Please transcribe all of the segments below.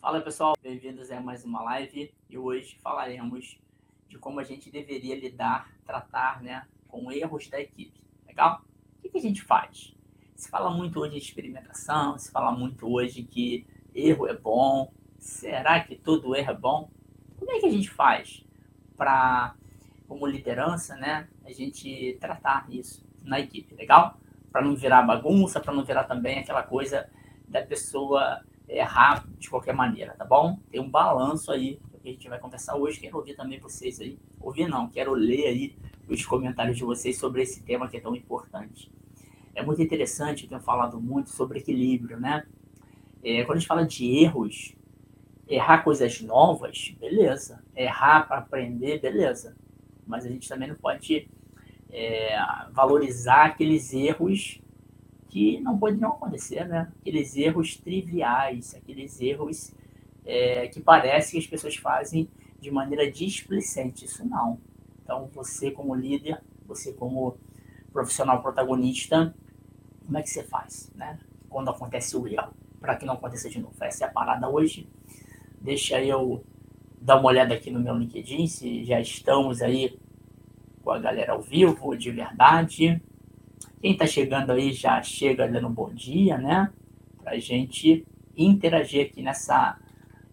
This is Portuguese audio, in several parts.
Fala pessoal, bem-vindos a mais uma live e hoje falaremos de como a gente deveria lidar, tratar né, com erros da equipe. Legal? O que, a gente faz? Se fala muito hoje de experimentação, se fala muito hoje que erro é bom. Será que todo erro é bom? Como é que a gente faz para, como liderança, né, a gente tratar isso na equipe? Legal? Para não virar bagunça, para não virar também aquela coisa da pessoa errar de qualquer maneira, tá bom? Tem um balanço aí que a gente vai conversar hoje. Quero ouvir também vocês aí. Ouvir não, quero ler aí os comentários de vocês sobre esse tema que é tão importante. É muito interessante, eu tenho falado muito sobre equilíbrio, né? É, quando a gente fala de erros, errar coisas novas, beleza. Errar para aprender, beleza. Mas a gente também não pode é, valorizar aqueles erros que não poderiam acontecer, né? Aqueles erros triviais, aqueles erros é, que parece que as pessoas fazem de maneira displicente. Isso não. Então, você como líder, você como profissional protagonista, como é que você faz, né? Quando acontece o erro, para que não aconteça de novo. Essa é a parada hoje. Deixa eu dar uma olhada aqui no meu LinkedIn, se já estamos aí com a galera ao vivo, de verdade. Quem está chegando aí já chega dando um bom dia, né? Para a gente interagir aqui nessa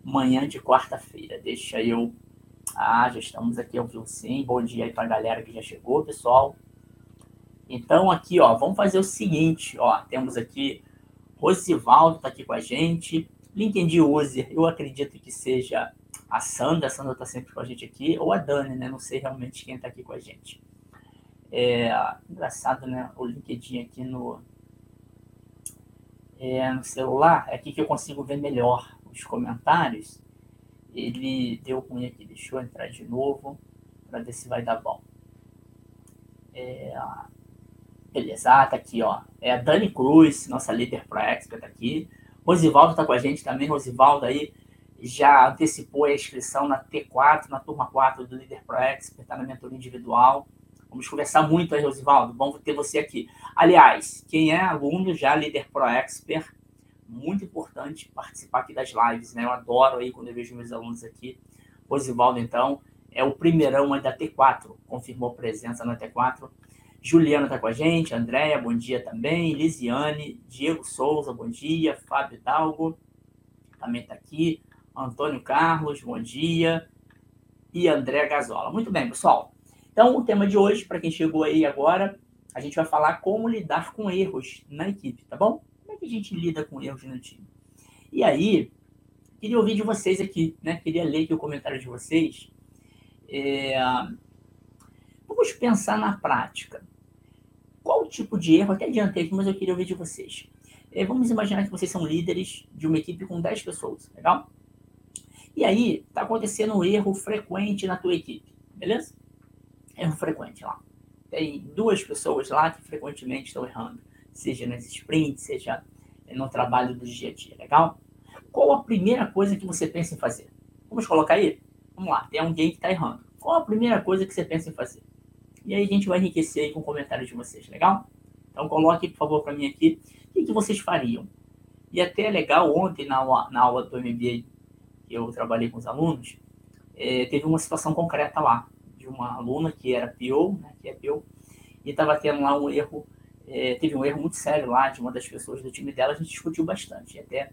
manhã de quarta-feira. Deixa eu. Ah, já estamos aqui ao vivo sim. Bom dia aí para a galera que já chegou, pessoal. Então, aqui, ó, vamos fazer o seguinte, ó. Temos aqui Rosivaldo está aqui com a gente. LinkedIn User, eu acredito que seja a Sandra. A Sandra está sempre com a gente aqui. Ou a Dani, né? Não sei realmente quem está aqui com a gente. É, engraçado, né? O LinkedIn aqui no, é, no celular, é aqui que eu consigo ver melhor os comentários. Ele deu ruim aqui, deixa eu entrar de novo para ver se vai dar bom. É, beleza, ah, tá aqui, ó. É a Dani Cruz, nossa líder pro expert aqui. Rosivaldo tá com a gente também. Rosivaldo aí já antecipou a inscrição na T4, na turma 4 do Líder Pro Expert, tá na mentoria individual. Vamos conversar muito aí, Rosivaldo. Bom ter você aqui. Aliás, quem é aluno já Líder Pro Expert, muito importante participar aqui das lives, né? Eu adoro aí quando eu vejo meus alunos aqui. Rosivaldo, então, é o primeirão da T4, confirmou presença na T4. Juliana está com a gente, Andréia, bom dia também. Lisiane, Diego Souza, bom dia. Fábio Dalgo também está aqui. Antônio Carlos, bom dia. E André Gazola. Muito bem, pessoal. Então, o tema de hoje, para quem chegou aí agora, a gente vai falar como lidar com erros na equipe, tá bom? Como é que a gente lida com erros no time? E aí, queria ouvir de vocês aqui, né? Queria ler aqui o comentário de vocês. É... Vamos pensar na prática. Qual tipo de erro? Até adiantei aqui, mas eu queria ouvir de vocês. É, vamos imaginar que vocês são líderes de uma equipe com 10 pessoas, legal? E aí, está acontecendo um erro frequente na tua equipe, beleza? Erro frequente lá. Tem duas pessoas lá que frequentemente estão errando, seja nas sprints, seja no trabalho do dia a dia, legal? Qual a primeira coisa que você pensa em fazer? Vamos colocar aí? Vamos lá, tem alguém que está errando. Qual a primeira coisa que você pensa em fazer? E aí a gente vai enriquecer aí com comentários de vocês, legal? Então coloque, por favor, para mim aqui, o que, que, vocês fariam? E até é legal, ontem na aula, na aula do MBA que eu trabalhei com os alunos, é, teve uma situação concreta lá uma aluna que era PO, né, que é PO, e estava tendo lá um erro, é, teve um erro muito sério lá de uma das pessoas do time dela, a gente discutiu bastante, e até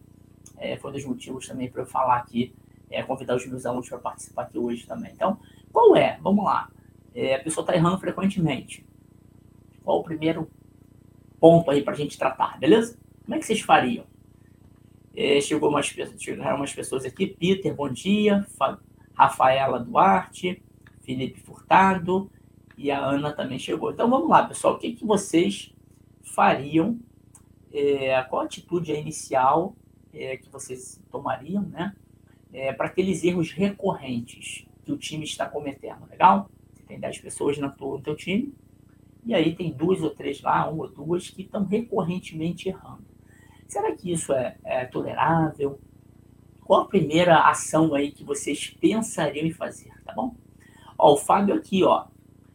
é, foi um dos motivos também para eu falar aqui, é, convidar os meus alunos para participar aqui hoje também. Então, qual é? Vamos lá. É, a pessoa está errando frequentemente. Qual o primeiro ponto aí para a gente tratar, beleza? Como é que vocês fariam? É, chegou umas, chegaram umas pessoas aqui. Peter, bom dia. Fa Rafaela Duarte. Felipe Furtado e a Ana também chegou. Então vamos lá, pessoal. O que, que vocês fariam? É, qual a atitude inicial é, que vocês tomariam, né? É, para aqueles erros recorrentes que o time está cometendo, legal? Você tem 10 pessoas no teu, no teu time, e aí tem duas ou três lá, uma ou duas, que estão recorrentemente errando. Será que isso é, é tolerável? Qual a primeira ação aí que vocês pensariam em fazer, tá bom? Ó, o Fábio aqui, ó,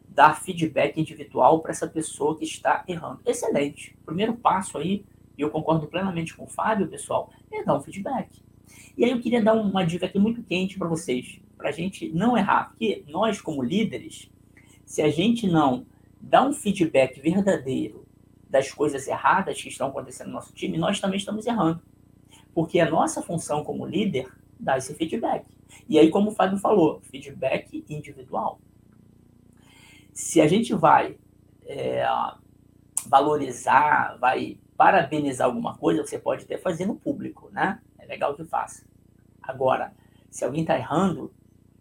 dar feedback individual para essa pessoa que está errando. Excelente. Primeiro passo aí, e eu concordo plenamente com o Fábio, pessoal, é dar um feedback. E aí eu queria dar uma dica aqui muito quente para vocês, para a gente não errar, porque nós como líderes, se a gente não dá um feedback verdadeiro das coisas erradas que estão acontecendo no nosso time, nós também estamos errando. Porque a nossa função como líder dá esse feedback. E aí, como o Fábio falou, feedback individual. Se a gente vai é, valorizar, vai parabenizar alguma coisa, você pode até fazer no público, né? É legal que faça. Agora, se alguém está errando,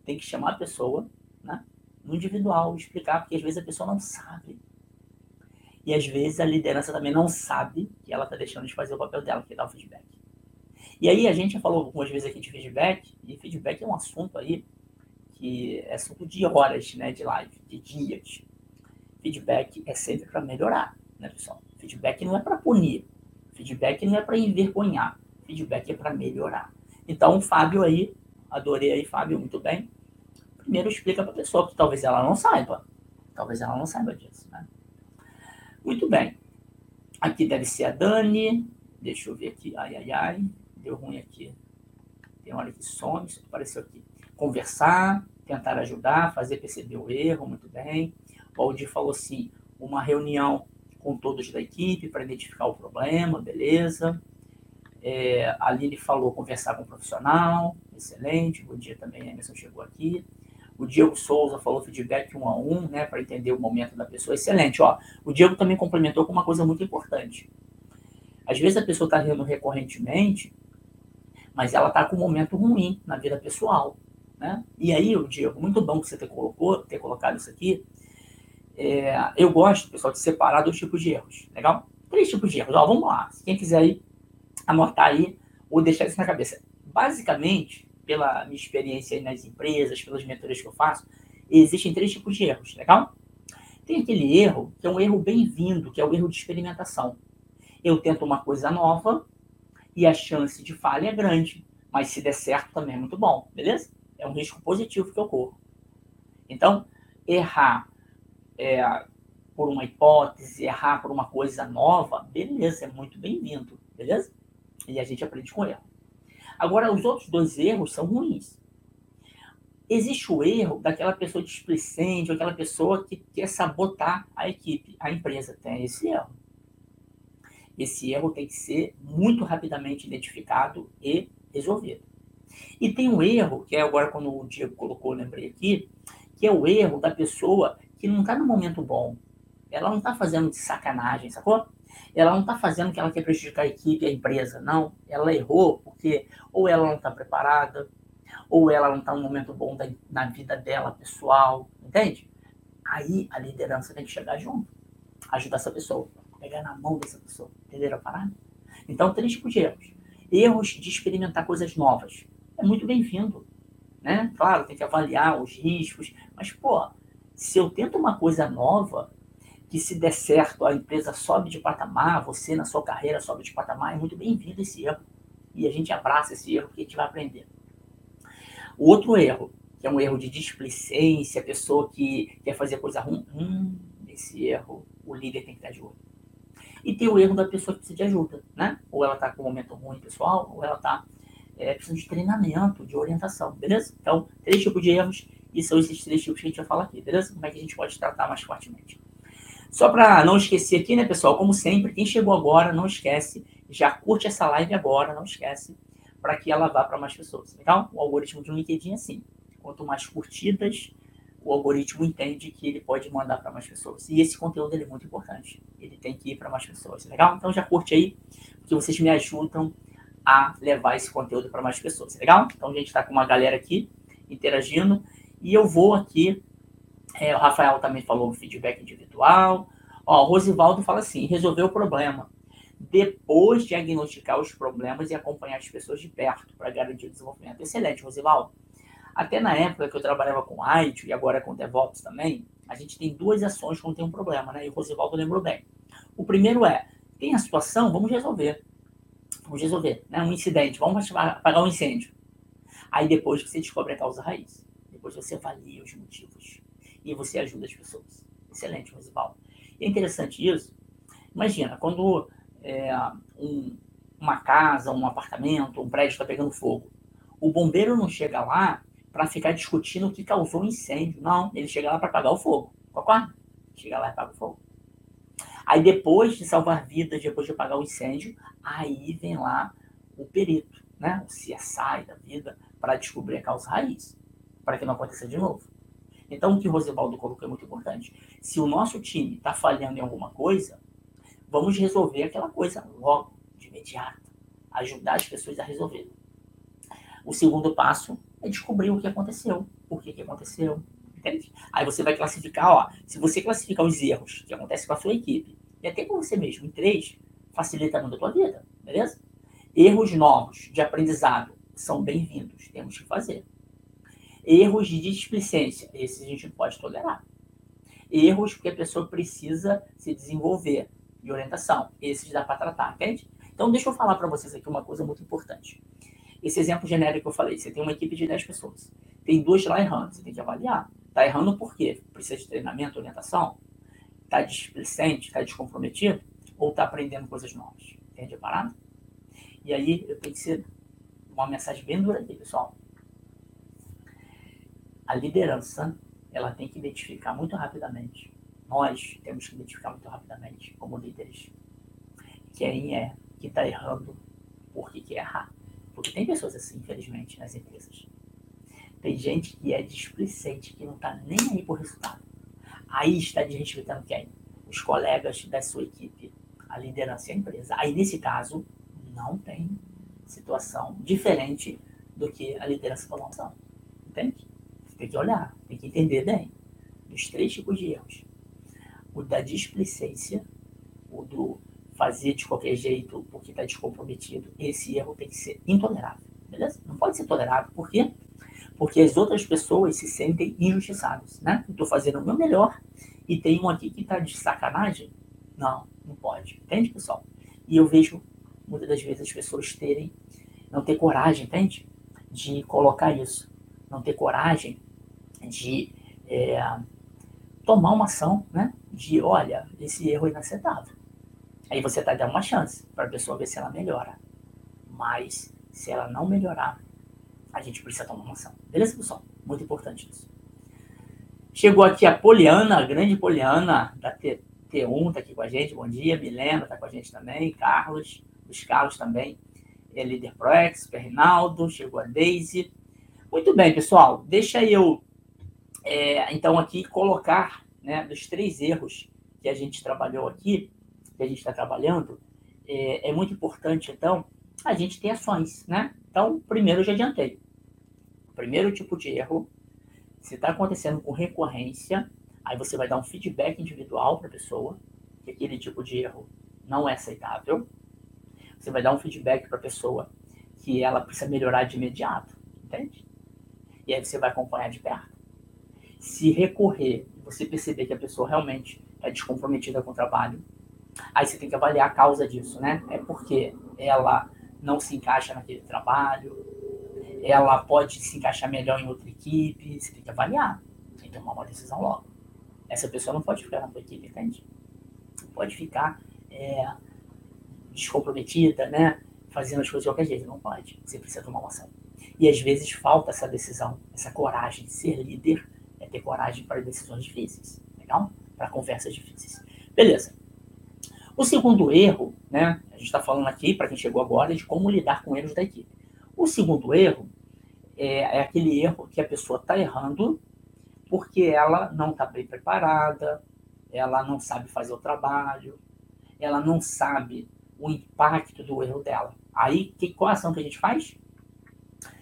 tem que chamar a pessoa, né? No individual, explicar, porque às vezes a pessoa não sabe. E às vezes a liderança também não sabe que ela está deixando de fazer o papel dela, que dá o feedback. E aí a gente já falou algumas vezes aqui de feedback, e feedback é um assunto aí que é assunto de horas, né, de live, de dias. Feedback é sempre para melhorar, né, pessoal? Feedback não é para punir, feedback não é para envergonhar, feedback é para melhorar. Então, Fábio aí, adorei aí, Fábio, muito bem. Primeiro explica para a pessoa que talvez ela não saiba. Talvez ela não saiba disso, né? Muito bem. Aqui deve ser a Dani. Deixa eu ver aqui. Ai, ai, ai. Deu ruim aqui. Tem hora que some, isso apareceu aqui. Conversar, tentar ajudar, fazer perceber o erro, muito bem. O Aldir falou assim: uma reunião com todos da equipe para identificar o problema, beleza. É, a Aline falou conversar com o profissional, excelente. Bom dia também, a Emerson chegou aqui. O Diego Souza falou feedback um a um, né, para entender o momento da pessoa. Excelente, ó. O Diego também complementou com uma coisa muito importante. Às vezes a pessoa está rindo recorrentemente, mas ela está com um momento ruim na vida pessoal, né? E aí, Diego, muito bom que você ter, colocou, ter colocado isso aqui. É, eu gosto, pessoal, de separar dois tipos de erros, legal? Três tipos de erros. Ó, vamos lá. Quem quiser aí anotar aí ou deixar isso na cabeça. Basicamente, pela minha experiência aí nas empresas, pelas mentorias que eu faço, existem três tipos de erros, legal? Tem aquele erro que é um erro bem-vindo, que é o erro de experimentação. Eu tento uma coisa nova e a chance de falha é grande, mas se der certo também é muito bom, beleza? É um risco positivo que ocorre. Então, errar é, por uma hipótese, errar por uma coisa nova, beleza, é muito bem-vindo, beleza? E a gente aprende com erro. Agora, os outros dois erros são ruins. Existe o erro daquela pessoa displicente, ou aquela pessoa que quer sabotar a equipe, a empresa. Tem esse erro. Esse erro tem que ser muito rapidamente identificado e resolvido. E tem um erro, que é agora quando o Diego colocou, lembrei aqui, que é o erro da pessoa que não está no momento bom. Ela não está fazendo de sacanagem, sacou? ela não está fazendo que ela quer prejudicar a equipe, a empresa, não. Ela errou porque ou ela não está preparada, ou ela não está no momento bom da, na vida dela, pessoal, entende? Aí a liderança tem que chegar junto, ajudar essa pessoa, pegar na mão dessa pessoa, entenderam a parada? Então, três tipos de erros. Erros de experimentar coisas novas. É muito bem-vindo, né? Claro, tem que avaliar os riscos, mas, pô, se eu tento uma coisa nova, que se der certo, a empresa sobe de patamar, você na sua carreira sobe de patamar, é muito bem-vindo esse erro. E a gente abraça esse erro que a gente vai aprender. O outro erro, que é um erro de displicência, pessoa que quer fazer coisa ruim, hum, esse erro o líder tem que estar de olho. E tem o erro da pessoa que precisa de ajuda, né? Ou ela está com um momento ruim pessoal, ou ela está é, precisando de treinamento, de orientação, beleza? Então, três tipos de erros, e são esses três tipos que a gente vai falar aqui, beleza? Como é que a gente pode tratar mais fortemente. Só para não esquecer aqui, né, pessoal? Como sempre, quem chegou agora, não esquece, já curte essa live agora, não esquece, para que ela vá para mais pessoas. Legal? O algoritmo de um LinkedIn é assim. Quanto mais curtidas, o algoritmo entende que ele pode mandar para mais pessoas. E esse conteúdo é muito importante. Ele tem que ir para mais pessoas. Legal? Então já curte aí, porque vocês me ajudam a levar esse conteúdo para mais pessoas. Legal? Então a gente está com uma galera aqui interagindo. E eu vou aqui é, o Rafael também falou feedback individual. Ó, o Rosivaldo fala assim: resolver o problema. Depois diagnosticar os problemas e acompanhar as pessoas de perto para garantir o desenvolvimento. Excelente, Rosivaldo. Até na época que eu trabalhava com IT e agora com DevOps também, a gente tem duas ações quando tem um problema, né? E o Rosivaldo lembrou bem. O primeiro é: tem a situação, vamos resolver. Vamos resolver, né? Um incidente, vamos apagar um incêndio. Aí depois que você descobre a causa raiz, depois você avalia os motivos e você ajuda as pessoas. Excelente, Rosivaldo. E é interessante isso. Imagina, quando é, um, uma casa, um apartamento, um prédio está pegando fogo. O bombeiro não chega lá para ficar discutindo o que causou o incêndio. Não, ele chega lá para apagar o fogo. Concorda? Chega lá e apaga o fogo. Aí depois de salvar vidas, depois de apagar o incêndio, aí vem lá o perito, né? O CSI da vida, para descobrir a causa raiz, para que não aconteça de novo. Então, o que o Rosebaldo colocou é muito importante. Se o nosso time está falhando em alguma coisa, vamos resolver aquela coisa logo, de imediato. Ajudar as pessoas a resolver. O segundo passo é descobrir o que aconteceu, por que, que aconteceu. Entende? Aí você vai classificar, ó, se você classificar os erros que acontecem com a sua equipe, e até com você mesmo, em três, facilita muito a tua vida, beleza? Erros novos de aprendizado são bem-vindos, temos que fazer. Erros de displicência, esses a gente não pode tolerar. Erros porque a pessoa precisa se desenvolver e orientação, esses dá para tratar, entende? Então, deixa eu falar para vocês aqui uma coisa muito importante. Esse exemplo genérico que eu falei, você tem uma equipe de 10 pessoas, tem duas lá errando, você tem que avaliar. Está errando por quê? Precisa de treinamento, orientação? Está displicente, está descomprometido? Ou está aprendendo coisas novas? Entende a parada? E aí eu tenho que ser uma mensagem bem dura aqui, pessoal. A liderança, ela tem que identificar muito rapidamente. Nós temos que identificar muito rapidamente, como líderes, quem é que está errando, por que quer errar. Porque tem pessoas assim, infelizmente, nas empresas. Tem gente que é displicente, que não está nem aí por resultado. Aí está desrespeitando quem? Os colegas da sua equipe, a liderança e a empresa. Aí, nesse caso, não tem situação diferente do que a liderança tomar opção. Entende? Tem que olhar, tem que entender bem dos três tipos de erros. O da displicência, fazer de qualquer jeito porque está descomprometido, esse erro tem que ser intolerável, beleza? Não pode ser tolerado, por quê? Porque as outras pessoas se sentem injustiçadas, né? Estou fazendo o meu melhor e tem um aqui que está de sacanagem? Não, não pode, entende, pessoal? E eu vejo muitas das vezes as pessoas terem, não ter coragem, entende? De colocar isso, não ter coragem de é, tomar uma ação, né? De, olha, esse erro é inaceitável Aí você está dando uma chance para a pessoa ver se ela melhora. Mas se ela não melhorar, a gente precisa tomar uma ação. Beleza, pessoal? Muito importante isso. Chegou aqui a Poliana, a grande Poliana da T, 1 está aqui com a gente. Bom dia. Milena está com a gente também. Carlos, os Carlos também. É líder Pro Expert, Reinaldo, chegou a Daisy. Muito bem, pessoal. Deixa eu, é, então, aqui colocar né, dos três erros que a gente trabalhou aqui que a gente está trabalhando, é, é, muito importante, então, a gente ter ações, né? Então, primeiro eu já adiantei. Primeiro tipo de erro, se está acontecendo com recorrência, aí você vai dar um feedback individual para a pessoa, que aquele tipo de erro não é aceitável. Você vai dar um feedback para a pessoa que ela precisa melhorar de imediato, entende? E aí você vai acompanhar de perto. Se recorrer, você perceber que a pessoa realmente é descomprometida com o trabalho, Aí você tem que avaliar a causa disso, né? É porque ela não se encaixa naquele trabalho, ela pode se encaixar melhor em outra equipe, você tem que avaliar, que tomar uma decisão logo. Essa pessoa não pode ficar na tua equipe, entende? Pode ficar é, descomprometida, né? Fazendo as coisas de qualquer jeito, não pode. Você precisa tomar uma ação. E às vezes falta essa decisão, essa coragem de ser líder, é ter coragem para decisões difíceis, legal? Para conversas difíceis. Beleza. O segundo erro, né, a gente está falando aqui, para quem chegou agora, de como lidar com erros da equipe. O segundo erro é, é aquele erro que a pessoa está errando porque ela não está bem preparada, ela não sabe fazer o trabalho, ela não sabe o impacto do erro dela. Aí, que, qual a ação que a gente faz?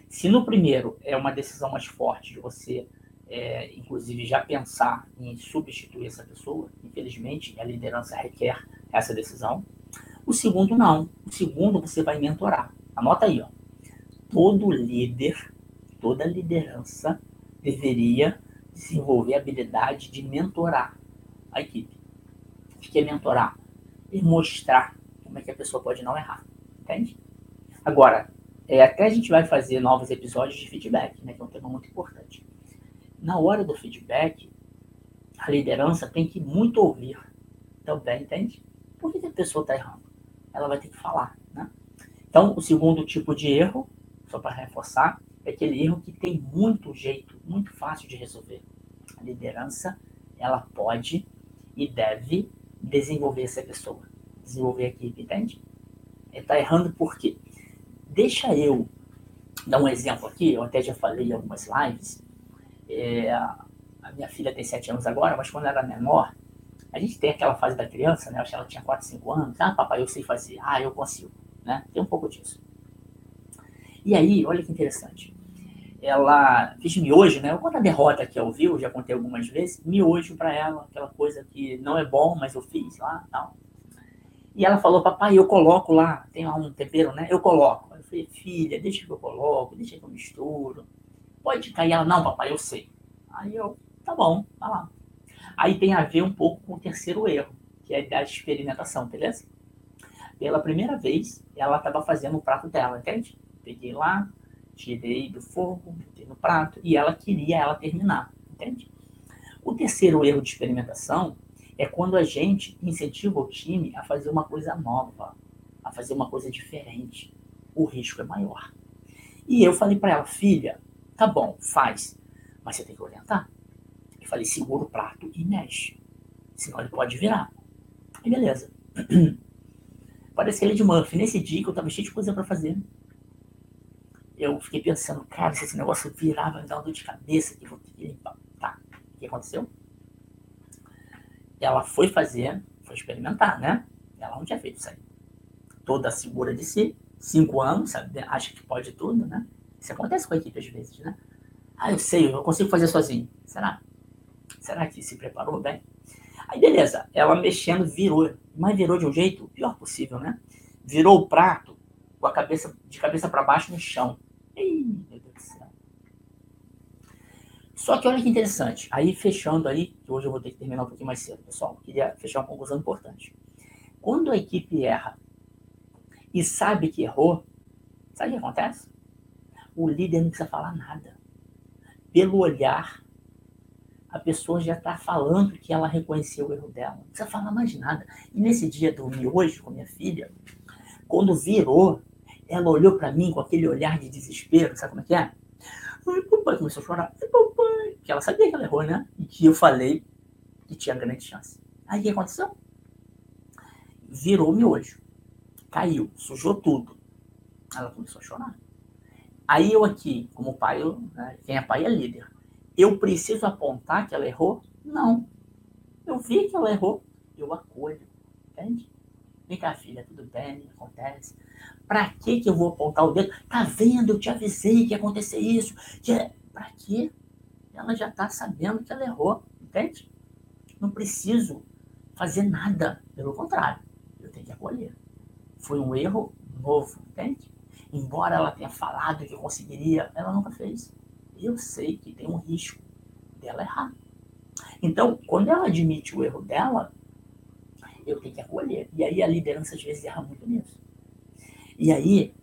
Se no primeiro é uma decisão mais forte de você, é, inclusive, já pensar em substituir essa pessoa, infelizmente, a liderança requer essa decisão. O segundo, não. O segundo, você vai mentorar. Anota aí, ó. Todo líder, toda liderança deveria desenvolver a habilidade de mentorar a equipe. O que é mentorar? E mostrar como é que a pessoa pode não errar. Entende? Agora, é, até a gente vai fazer novos episódios de feedback, né, que é um tema muito importante. Na hora do feedback, a liderança tem que muito ouvir também, entende? Por que, a pessoa está errando? Ela vai ter que falar, né? Então, o segundo tipo de erro, só para reforçar, é aquele erro que tem muito jeito, muito fácil de resolver. A liderança, ela pode e deve desenvolver essa pessoa, desenvolver a equipe, entende? Ele está errando por quê? Deixa eu dar um exemplo aqui, eu até já falei em algumas lives. É, a minha filha tem 7 anos agora, mas quando ela era menor, a gente tem aquela fase da criança, né? Eu acho que ela tinha 4, 5 anos. Ah, papai, eu sei fazer. Ah, eu consigo. Né? Tem um pouco disso. E aí, olha que interessante. Ela fez miojo, né? Eu conto a derrota que eu vi, já contei algumas vezes. Miojo para ela, aquela coisa que não é bom, mas eu fiz lá tal. E ela falou, papai, eu coloco lá, tem lá um tempero, né? Eu coloco. Eu falei, filha, deixa que eu coloco, deixa que eu misturo. Pode cair ela, não, papai, eu sei. Aí eu, tá bom, tá lá. Aí tem a ver um pouco com o terceiro erro, que é da experimentação, beleza? Pela primeira vez, ela estava fazendo o prato dela, entende? Peguei lá, tirei do fogo, botei no prato, e ela queria ela terminar, entende? O terceiro erro de experimentação é quando a gente incentiva o time a fazer uma coisa nova, a fazer uma coisa diferente. O risco é maior. E eu falei para ela, filha, tá bom, faz, mas você tem que orientar. Eu falei, segura o prato e mexe, senão ele pode virar. E beleza. Parece ele de Murphy. Nesse dia que eu tava cheio de coisa para fazer, eu fiquei pensando, cara, se esse negócio virar, vai me dar uma dor de cabeça que vou ter que limpar. Tá, o que aconteceu? ela foi fazer, foi experimentar, né? Ela não tinha feito isso aí. Toda segura de si, cinco anos, sabe? acha que pode tudo, né? Isso acontece com a equipe às vezes, né? Ah, eu sei, eu consigo fazer sozinho. Será? Será que se preparou bem? Aí beleza, ela mexendo virou, mas virou de um jeito pior possível, né? Virou o prato com a cabeça de cabeça para baixo no chão. Ih, meu Deus do céu. Só que olha que interessante. Aí fechando aí, que hoje eu vou ter que terminar um pouquinho mais cedo, pessoal. Queria fechar uma conclusão importante. Quando a equipe erra e sabe que errou, sabe o que acontece? O líder não precisa falar nada. Pelo olhar, a pessoa já está falando que ela reconheceu o erro dela. Não precisa falar mais nada. E nesse dia do hoje com minha filha, quando virou, ela olhou para mim com aquele olhar de desespero, sabe como é que é? Ai, papai começou a chorar. Ai, papai. Que ela sabia que ela errou, né? E que eu falei que tinha grande chance. Aí o que aconteceu? Virou miojo. Caiu, sujou tudo. Ela começou a chorar. Aí eu aqui, como pai, eu, né, quem é pai é líder. Eu preciso apontar que ela errou? Não. Eu vi que ela errou, eu acolho. Entende? Vem cá, filha, tudo bem, acontece. Pra que que eu vou apontar o dedo? Tá vendo? Eu te avisei que ia acontecer isso. Que... É, pra quê? Ela já tá sabendo que ela errou, entende? Não preciso fazer nada. Pelo contrário, eu tenho que acolher. Foi um erro novo, entende? Embora ela tenha falado que conseguiria, ela nunca fez. Eu sei que tem um risco dela errar. Então, quando ela admite o erro dela, eu tenho que acolher. E aí a liderança às vezes erra muito nisso. E aí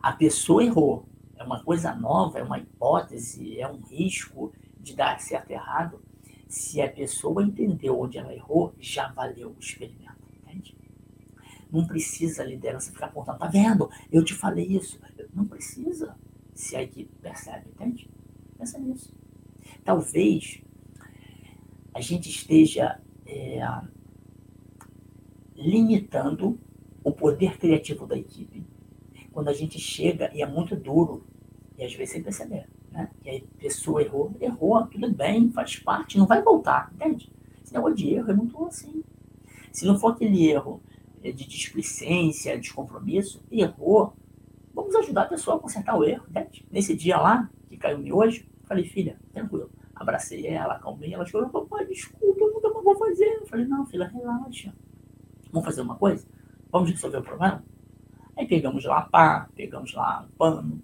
a pessoa errou. É uma coisa nova, é uma hipótese, é um risco de dar certo errado. Se a pessoa entendeu onde ela errou, já valeu o experimento? Não precisa a liderança ficar apontando, tá vendo? Eu te falei isso. Não precisa, se a equipe percebe, entende? Pensa nisso. Talvez a gente esteja é, limitando o poder criativo da equipe. Quando a gente chega e é muito duro, e às vezes sem perceber, né? E aí a pessoa errou, errou, tudo bem, faz parte, não vai voltar, entende? Esse negócio de erro é muito assim. Se não for aquele erro de displicência, descompromisso, errou, vamos ajudar a pessoa a consertar o erro? Nesse dia lá, que caiu me hoje, falei, filha, tranquilo. Abracei ela, acalmei, ela chorou, papai, desculpa, eu nunca mais vou fazer. Eu falei, não, filha, relaxa. Vamos fazer uma coisa? Vamos resolver o problema? Aí pegamos lá pá, pegamos lá um pano.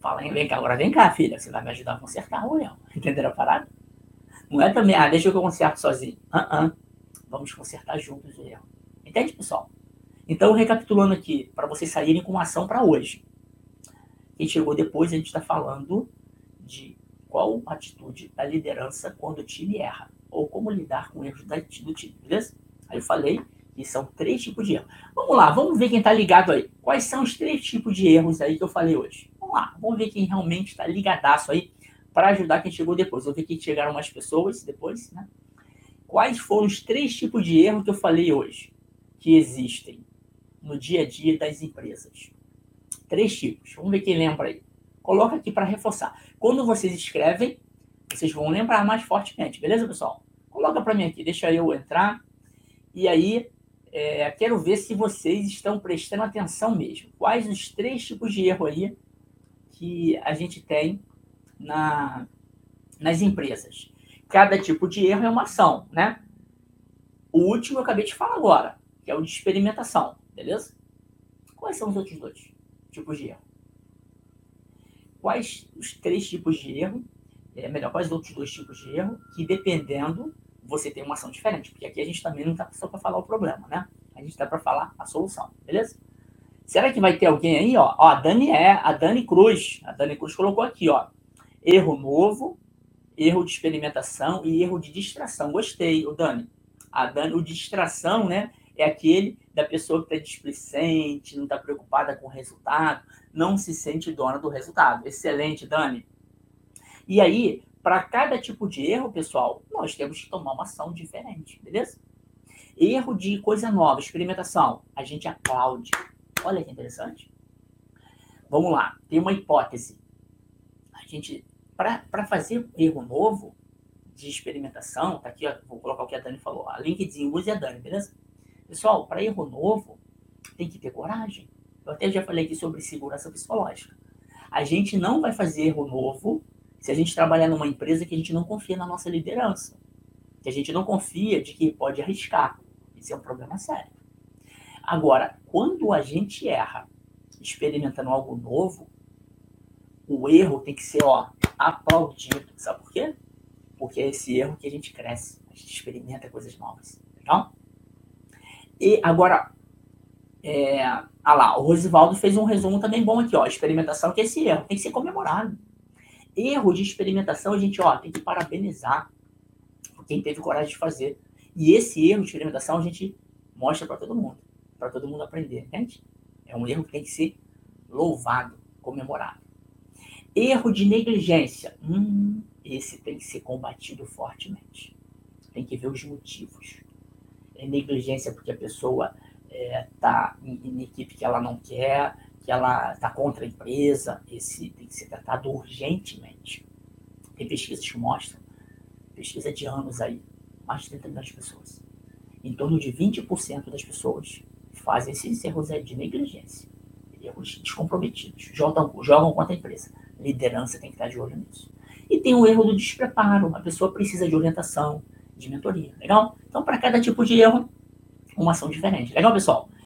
Fala, vem cá, agora vem cá, filha, você vai me ajudar a consertar o erro. Entenderam a parada? Não é também, ah, deixa eu conserto sozinho. Uh -uh. Vamos consertar juntos o erro. Entende, pessoal? Então, recapitulando aqui, para vocês saírem com uma ação para hoje. Quem chegou depois, a gente está falando de qual atitude da liderança quando o time erra, ou como lidar com erros do time, beleza? Aí eu falei E são três tipos de erro. Vamos lá, vamos ver quem está ligado aí. Quais são os três tipos de erros aí que eu falei hoje? Vamos lá, vamos ver quem realmente está ligadaço aí para ajudar quem chegou depois. Vou ver que chegaram mais pessoas depois, né? Quais foram os três tipos de erro que eu falei hoje que existem no dia a dia das empresas? Três tipos. Vamos ver quem lembra aí. Coloca aqui para reforçar. Quando vocês escrevem, vocês vão lembrar mais fortemente, beleza, pessoal? Coloca para mim aqui, deixa eu entrar. E aí, é, quero ver se vocês estão prestando atenção mesmo. Quais os três tipos de erro aí que a gente tem na, nas empresas? Cada tipo de erro é uma ação, né? O último eu acabei de falar agora, que é o de experimentação, beleza? Quais são os outros dois tipos de erro? Quais os três tipos de erro é, melhor, quais outros dois tipos de erro, que dependendo, você tem uma ação diferente. Porque aqui a gente também não está só para falar o problema, né? A gente está para falar a solução, beleza? Será que vai ter alguém aí, ó? ó? A Dani é, a Dani Cruz. A Dani Cruz colocou aqui, ó. Erro novo, erro de experimentação e erro de distração. Gostei, o Dani. A Dani, o distração, né? É aquele da pessoa que está displicente, não está preocupada com o resultado, não se sente dona do resultado. Excelente, Dani. E aí, para cada tipo de erro, pessoal, nós temos que tomar uma ação diferente, beleza? Erro de coisa nova, experimentação, a gente aplaude. Olha que interessante. Vamos lá, tem uma hipótese. A gente, para fazer erro novo de experimentação, tá aqui, ó, vou colocar o que a Dani falou. A LinkedIn use a Dani, beleza? Pessoal, para erro novo, tem que ter coragem. Eu até já falei aqui sobre segurança psicológica. A gente não vai fazer erro novo se a gente trabalhar numa empresa que a gente não confia na nossa liderança, que a gente não confia de que pode arriscar, isso é um problema sério. Agora, quando a gente erra experimentando algo novo, o erro tem que ser ó, aplaudido. Sabe por quê? Porque é esse erro que a gente cresce, a gente experimenta coisas novas. Legal? E agora, é, ah lá, o Rosivaldo fez um resumo também bom aqui, ó. Experimentação, que esse erro tem que ser comemorado erro de experimentação, a gente ó, tem que parabenizar quem teve coragem de fazer. E esse erro de experimentação a gente mostra para todo mundo, para todo mundo aprender, entende? É um erro que tem que ser louvado, comemorado. Erro de negligência. Hum, esse tem que ser combatido fortemente. Tem que ver os motivos. É negligência porque a pessoa está é, em, em equipe que ela não quer, que ela está contra a empresa, esse tem que ser tratado urgentemente. Tem pesquisas que mostram, pesquisa de anos aí, mais de 30 milhões de pessoas. Em torno de 20% das pessoas fazem esses erros de negligência, erros descomprometidos, jogam, jogam contra a empresa. Liderança tem que estar de olho nisso. E tem o erro do despreparo, a pessoa precisa de orientação, de mentoria, legal? Então, para cada tipo de erro, uma ação diferente. Legal, pessoal?